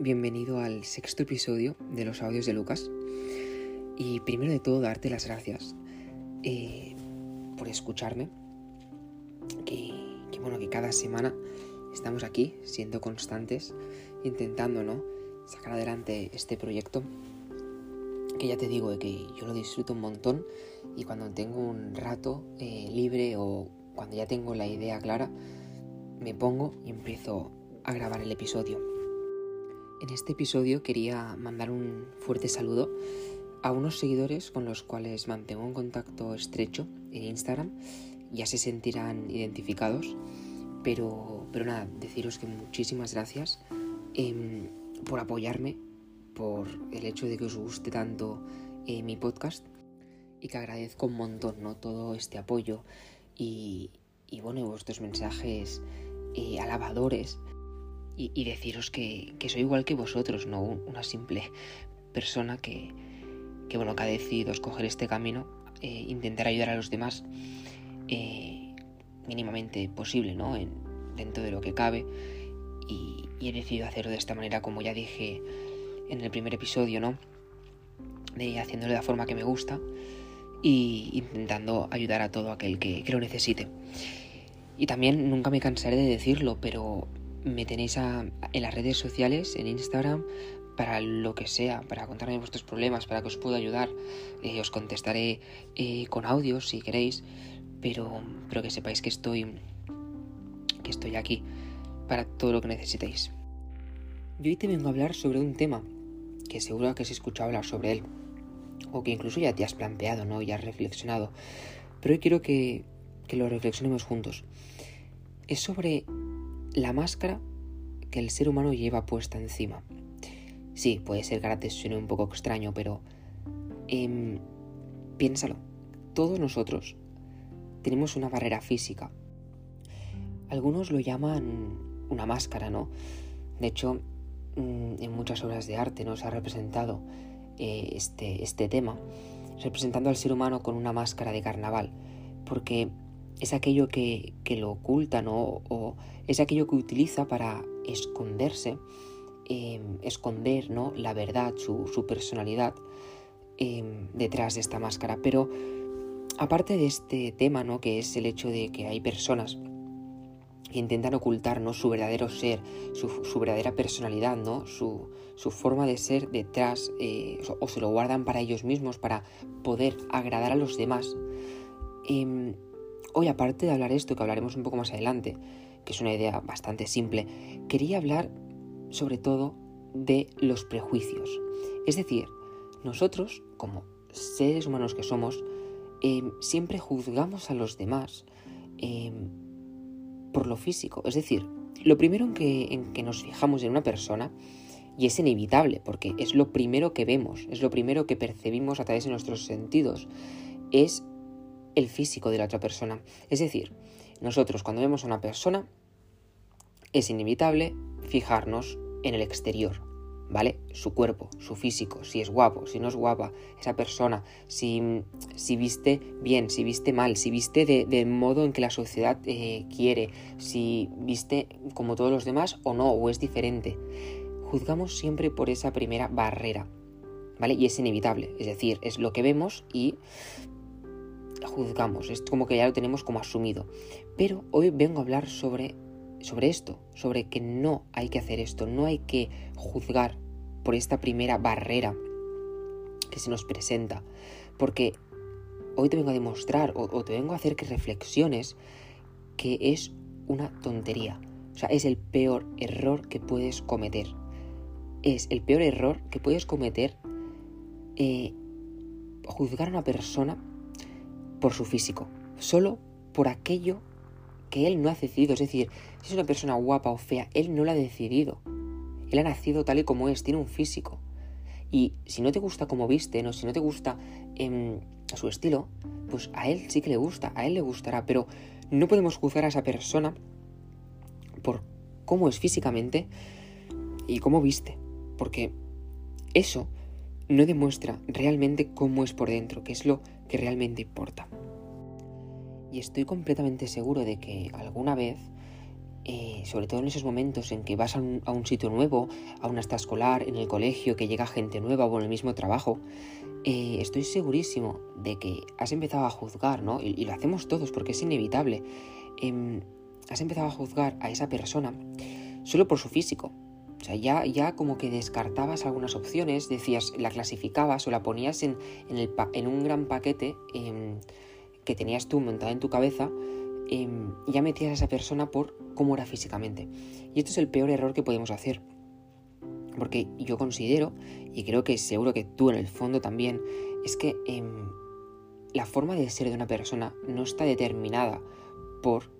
bienvenido al sexto episodio de los audios de Lucas. Y primero de todo, darte las gracias eh, por escucharme. Que, bueno, que cada semana estamos aquí siendo constantes, intentando, ¿no? Sacar adelante este proyecto. Que ya te digo que yo lo disfruto un montón y cuando tengo un rato eh, libre o cuando ya tengo la idea clara, me pongo y empiezo a grabar el episodio. En este episodio quería mandar un fuerte saludo a unos seguidores con los cuales mantengo un contacto estrecho en Instagram. Ya se sentirán identificados, pero, pero nada, deciros que muchísimas gracias em, por apoyarme, por el hecho de que os guste tanto eh, mi podcast y que agradezco un montón ¿no? todo este apoyo y, y bueno, vuestros mensajes eh, alabadores y, deciros que, soy igual que vosotros, no una simple persona que, bueno, que ha decidido escoger este camino, eh, intentar ayudar a los demás eh, mínimamente posible, ¿no? En, dentro de lo que cabe y, he decidido hacerlo de esta manera, como ya dije en el primer episodio, ¿no? De haciéndolo de la forma que me gusta y intentando ayudar a todo aquel que, que lo necesite. Y también nunca me cansaré de decirlo, pero me tenéis en las redes sociales, en Instagram, para lo que sea, para contarme vuestros problemas, para que os pueda ayudar. Eh, os contestaré eh, con audios si queréis, pero, pero que sepáis que estoy, que estoy aquí para todo lo que necesitéis. Y hoy te vengo a hablar sobre un tema que seguro que has escuchado hablar sobre él, o que incluso ya te has planteado, ¿no? Y has reflexionado. Pero hoy quiero que, que lo reflexionemos juntos. Es sobre la máscara que el ser humano lleva puesta encima. Sí, puede ser que ahora te suene un poco extraño, pero em, piénsalo. Todos nosotros tenemos una barrera física. Algunos lo llaman una máscara, ¿no? De hecho, mm, en muchas obras de arte nos ha representado eh, este, este tema, representando al ser humano con una máscara de carnaval, porque es aquello que, lo oculta, ¿no? O es aquello que utiliza para esconderse, em, esconder, ¿no? La verdad, su, personalidad em, detrás de esta máscara. Pero aparte de este tema, ¿no? Que es el hecho de que hay personas que intentan ocultar ¿no? su verdadero ser, su, verdadera personalidad, ¿no? Su, forma de ser detrás, eh, o se lo guardan para ellos mismos, para poder agradar a los demás. Em, Hoy, aparte de hablar esto, que hablaremos un poco más adelante, que es una idea bastante simple, quería hablar sobre todo de los prejuicios. Es decir, nosotros, como seres humanos que somos, em, siempre juzgamos a los demás em, por lo físico. Es decir, lo primero en que, en que nos fijamos en una persona, y es inevitable, porque es lo primero que vemos, es lo primero que percibimos a través de nuestros sentidos, es el físico de la otra persona. Es decir, nosotros cuando vemos a una persona es inevitable fijarnos en el exterior, ¿vale? Su cuerpo, su físico, si es guapo, si no es guapa, esa persona, si, si viste bien, si viste mal, si viste del modo en que la sociedad eh, quiere, si viste como todos los demás o no, o es diferente. Juzgamos siempre por esa primera barrera, ¿vale? Y es inevitable, es decir, es lo que vemos y juzgamos, es como que ya lo tenemos como asumido. Pero hoy vengo a hablar sobre, sobre esto, sobre que no hay que hacer esto, no hay que juzgar por esta primera barrera que se nos presenta, porque hoy te vengo a demostrar o, te vengo a hacer que reflexiones que es una tontería, o sea, es el peor error que puedes cometer. Es el peor error que puedes cometer eh, juzgar a una persona por su físico, solo por aquello que él no ha decidido. Es decir, si es una persona guapa o fea, él no la ha decidido. Él ha nacido tal y como es, tiene un físico. Y si no te gusta como viste, no, si no te gusta em, su estilo, pues a él sí que le gusta, a él le gustará, pero no podemos juzgar a esa persona por cómo es físicamente y cómo viste, porque eso no demuestra realmente cómo es por dentro, que es lo que realmente importa. Y estoy completamente seguro de que alguna vez eh, sobre todo en esos momentos en que vas a un, sitio nuevo, a una escolar, en el colegio, que llega gente nueva o en el mismo trabajo, eh, estoy segurísimo de que has empezado a juzgar, ¿no? Y, lo hacemos todos porque es inevitable. Em, has empezado a juzgar a esa persona solo por su físico. O sea, ya, ya como que descartabas algunas opciones, decías, la clasificabas o la ponías en, el, en un gran paquete em, que tenías tú montado en tu cabeza Em, ya metías a esa persona por cómo era físicamente. Y esto es el peor error que podemos hacer. Porque yo considero, y creo que seguro que tú en el fondo también, es que em, la forma de ser de una persona no está determinada por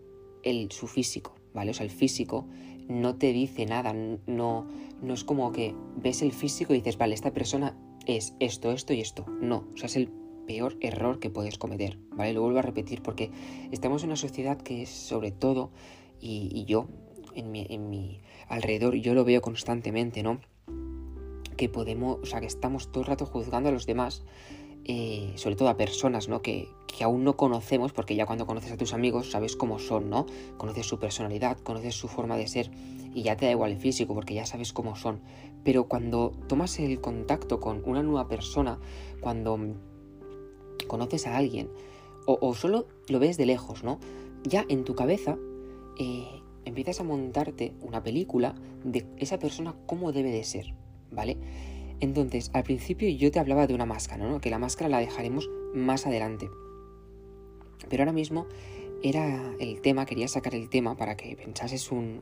el, su físico, ¿vale? O sea, el físico no te dice nada, no, no es como que ves el físico y dices, vale, esta persona es esto, esto y esto. No, o sea, es el peor error que puedes cometer, ¿vale? Lo vuelvo a repetir porque estamos en una sociedad que es sobre todo, y, yo, en mi, en mi, alrededor, yo lo veo constantemente, ¿no? Que podemos, o sea, que estamos todo el rato juzgando a los demás, eh, sobre todo a personas, ¿no? Que, que aún no conocemos, porque ya cuando conoces a tus amigos sabes cómo son, ¿no? Conoces su personalidad, conoces su forma de ser y ya te da igual el físico porque ya sabes cómo son. Pero cuando tomas el contacto con una nueva persona, cuando conoces a alguien o, solo lo ves de lejos, ¿no? Ya en tu cabeza eh, empiezas a montarte una película de esa persona cómo debe de ser, ¿vale? Entonces, al principio yo te hablaba de una máscara, ¿no? Que la máscara la dejaremos más adelante. Pero ahora mismo era el tema, quería sacar el tema para que pensases un,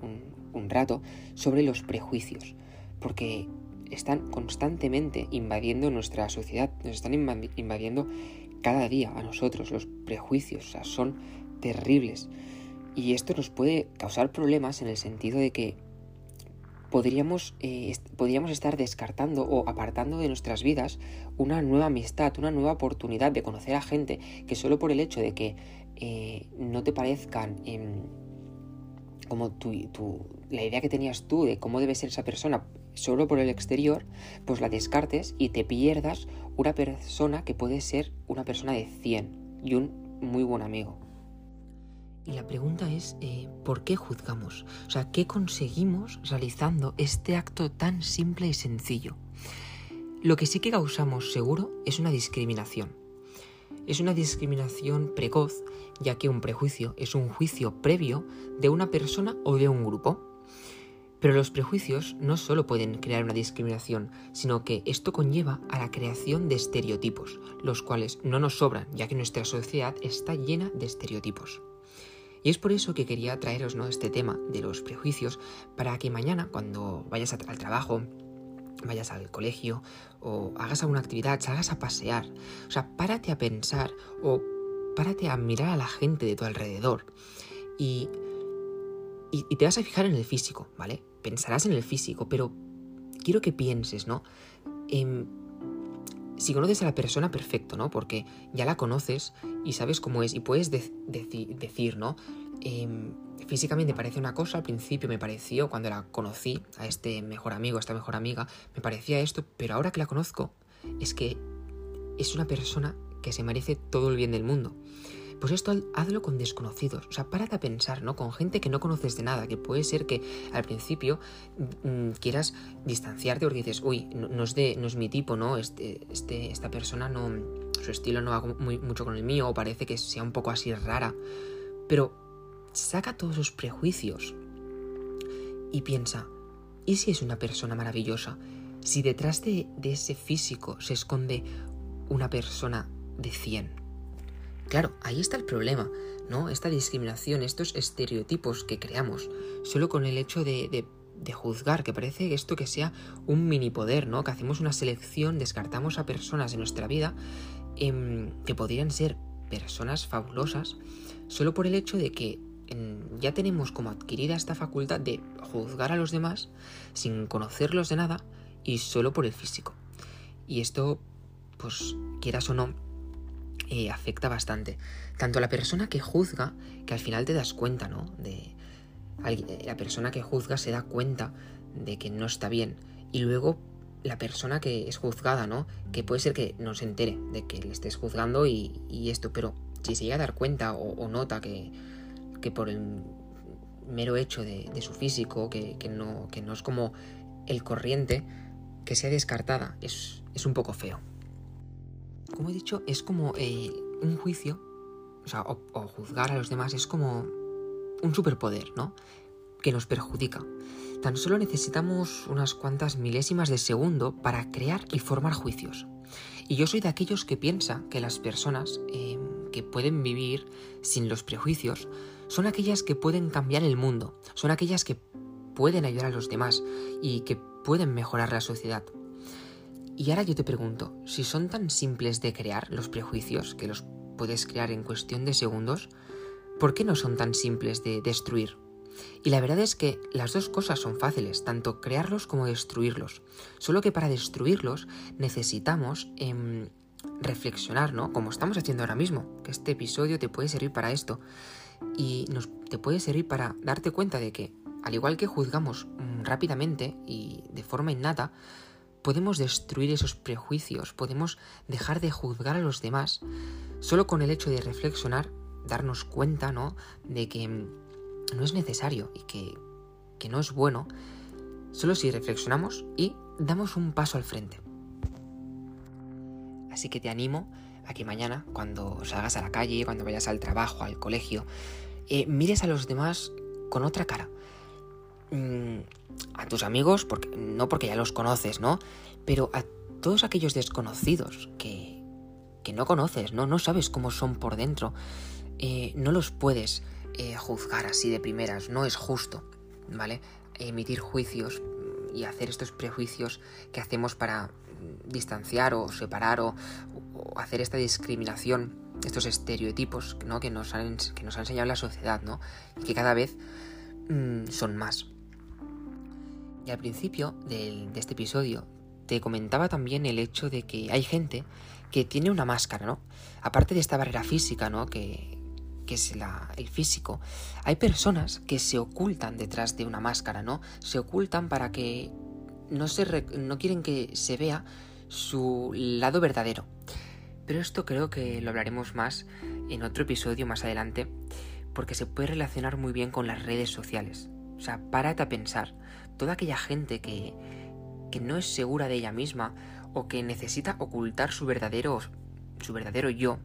rato sobre los prejuicios. Porque están constantemente invadiendo nuestra sociedad, nos están invadiendo cada día a nosotros. Los prejuicios o sea, son terribles. Y esto nos puede causar problemas en el sentido de que podríamos, eh, podríamos estar descartando o apartando de nuestras vidas una nueva amistad, una nueva oportunidad de conocer a gente que solo por el hecho de que eh, no te parezcan como tu, la idea que tenías tú de cómo debe ser esa persona solo por el exterior, pues la descartes y te pierdas una persona que puede ser una persona de 100 y un muy buen amigo. Y la pregunta es, eh, ¿por qué juzgamos? O sea, ¿qué conseguimos realizando este acto tan simple y sencillo? Lo que sí que causamos seguro es una discriminación. Es una discriminación precoz, ya que un prejuicio es un juicio previo de una persona o de un grupo. Pero los prejuicios no solo pueden crear una discriminación, sino que esto conlleva a la creación de estereotipos, los cuales no nos sobran, ya que nuestra sociedad está llena de estereotipos. Y es por eso que quería traeros ¿no? este tema de los prejuicios, para que mañana, cuando vayas al trabajo, vayas al colegio o hagas alguna actividad, salgas a pasear, o sea, párate a pensar o párate a mirar a la gente de tu alrededor y y, te vas a fijar en el físico, ¿vale? Pensarás en el físico, pero quiero que pienses, ¿no? Si conoces a la persona, perfecto, ¿no? Porque ya la conoces y sabes cómo es y puedes decir, ¿no? Em, físicamente parece una cosa, al principio me pareció, cuando la conocí, a este mejor amigo, a esta mejor amiga, me parecía esto, pero ahora que la conozco, es que es una persona que se merece todo el bien del mundo. Pues esto hazlo con desconocidos. O sea, párate a pensar, ¿no? Con gente que no conoces de nada, que puede ser que al principio mm, quieras distanciarte porque dices, uy, no, es de, no es mi tipo, ¿no? Este, este, esta persona no. Su estilo no va muy, mucho con el mío, o parece que sea un poco así rara. Pero saca todos esos prejuicios y piensa, ¿y si es una persona maravillosa? Si detrás de, de ese físico se esconde una persona de 100 Claro, ahí está el problema, ¿no? Esta discriminación, estos estereotipos que creamos, solo con el hecho de, juzgar, que parece esto que sea un mini poder, ¿no? Que hacemos una selección, descartamos a personas en nuestra vida em, que podrían ser personas fabulosas, solo por el hecho de que ya tenemos como adquirida esta facultad de juzgar a los demás sin conocerlos de nada y solo por el físico. Y esto, pues quieras o no, eh, afecta bastante. Tanto la persona que juzga, que al final te das cuenta, ¿no? De, la persona que juzga se da cuenta de que no está bien. Y luego la persona que es juzgada, ¿no? Que puede ser que no se entere de que le estés juzgando y, esto, pero si se llega a dar cuenta o, nota que, que por el mero hecho de, su físico, que, no, que no es como el corriente, que sea descartada, es, un poco feo. Como he dicho, es como eh, un juicio, o juzgar a los demás es como un superpoder, ¿no? Que nos perjudica. Tan solo necesitamos unas cuantas milésimas de segundo para crear y formar juicios. Y yo soy de aquellos que piensa que las personas em, que pueden vivir sin los prejuicios son aquellas que pueden cambiar el mundo, son aquellas que pueden ayudar a los demás y que pueden mejorar la sociedad. Y ahora yo te pregunto, si son tan simples de crear los prejuicios, que los puedes crear en cuestión de segundos, ¿por qué no son tan simples de destruir? Y la verdad es que las dos cosas son fáciles, tanto crearlos como destruirlos. Solo que para destruirlos necesitamos em, reflexionar, ¿no? Como estamos haciendo ahora mismo, que este episodio te puede servir para esto. Y nos, te puede servir para darte cuenta de que, al igual que juzgamos mm, rápidamente y de forma innata, podemos destruir esos prejuicios, podemos dejar de juzgar a los demás, solo con el hecho de reflexionar, darnos cuenta, ¿no? De que mm, no es necesario y que, que no es bueno, solo si reflexionamos y damos un paso al frente. Así que te animo a que mañana, cuando salgas a la calle, cuando vayas al trabajo, al colegio, eh, mires a los demás con otra cara. Mm, a tus amigos, porque, no porque ya los conoces, ¿no? Pero a todos aquellos desconocidos que, que no conoces, ¿no? No sabes cómo son por dentro. Eh, no los puedes eh, juzgar así de primeras, no es justo, ¿vale? Emitir juicios y hacer estos prejuicios que hacemos para distanciar o separar o, hacer esta discriminación, estos estereotipos ¿no? que, nos han, que nos ha enseñado la sociedad, ¿no? Y que cada vez mm, son más. Y al principio de este episodio te comentaba también el hecho de que hay gente que tiene una máscara, ¿no? Aparte de esta barrera física, ¿no? Que, es el físico, hay personas que se ocultan detrás de una máscara, ¿no? Se ocultan para que no, se no quieren que se vea su lado verdadero. Pero esto creo que lo hablaremos más en otro episodio más adelante, porque se puede relacionar muy bien con las redes sociales. O sea, párate a pensar, toda aquella gente que, que no es segura de ella misma o que necesita ocultar su verdadero, su verdadero yo,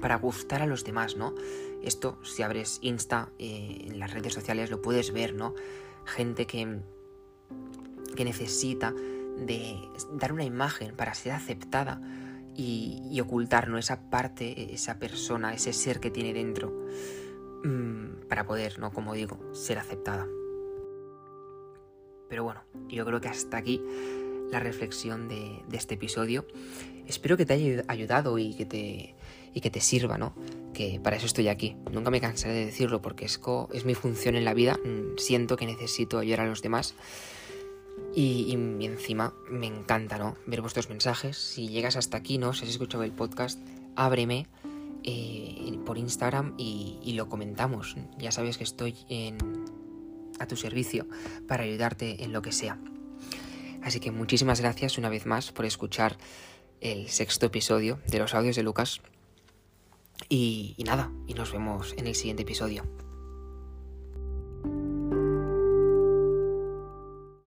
para gustar a los demás, ¿no? Esto, si abres Insta, eh, en las redes sociales lo puedes ver, ¿no? Gente que, que necesita de dar una imagen para ser aceptada y, ocultar, ¿no? Esa parte, esa persona, ese ser que tiene dentro, mm, para poder, ¿no? Como digo, ser aceptada. Pero bueno, yo creo que hasta aquí la reflexión de, este episodio. Espero que te haya ayudado y que te, y que te sirva, ¿no? Que para eso estoy aquí. Nunca me cansaré de decirlo porque es, es mi función en la vida. Mm, siento que necesito ayudar a los demás. Y, encima me encanta, ¿no? Ver vuestros mensajes. Si llegas hasta aquí, ¿no? Si has escuchado el podcast, ábreme eh, por Instagram y, y, lo comentamos. Ya sabes que estoy en, a tu servicio para ayudarte en lo que sea. Así que muchísimas gracias una vez más por escuchar el sexto episodio de los audios de Lucas. Y, nada, y nos vemos en el siguiente episodio.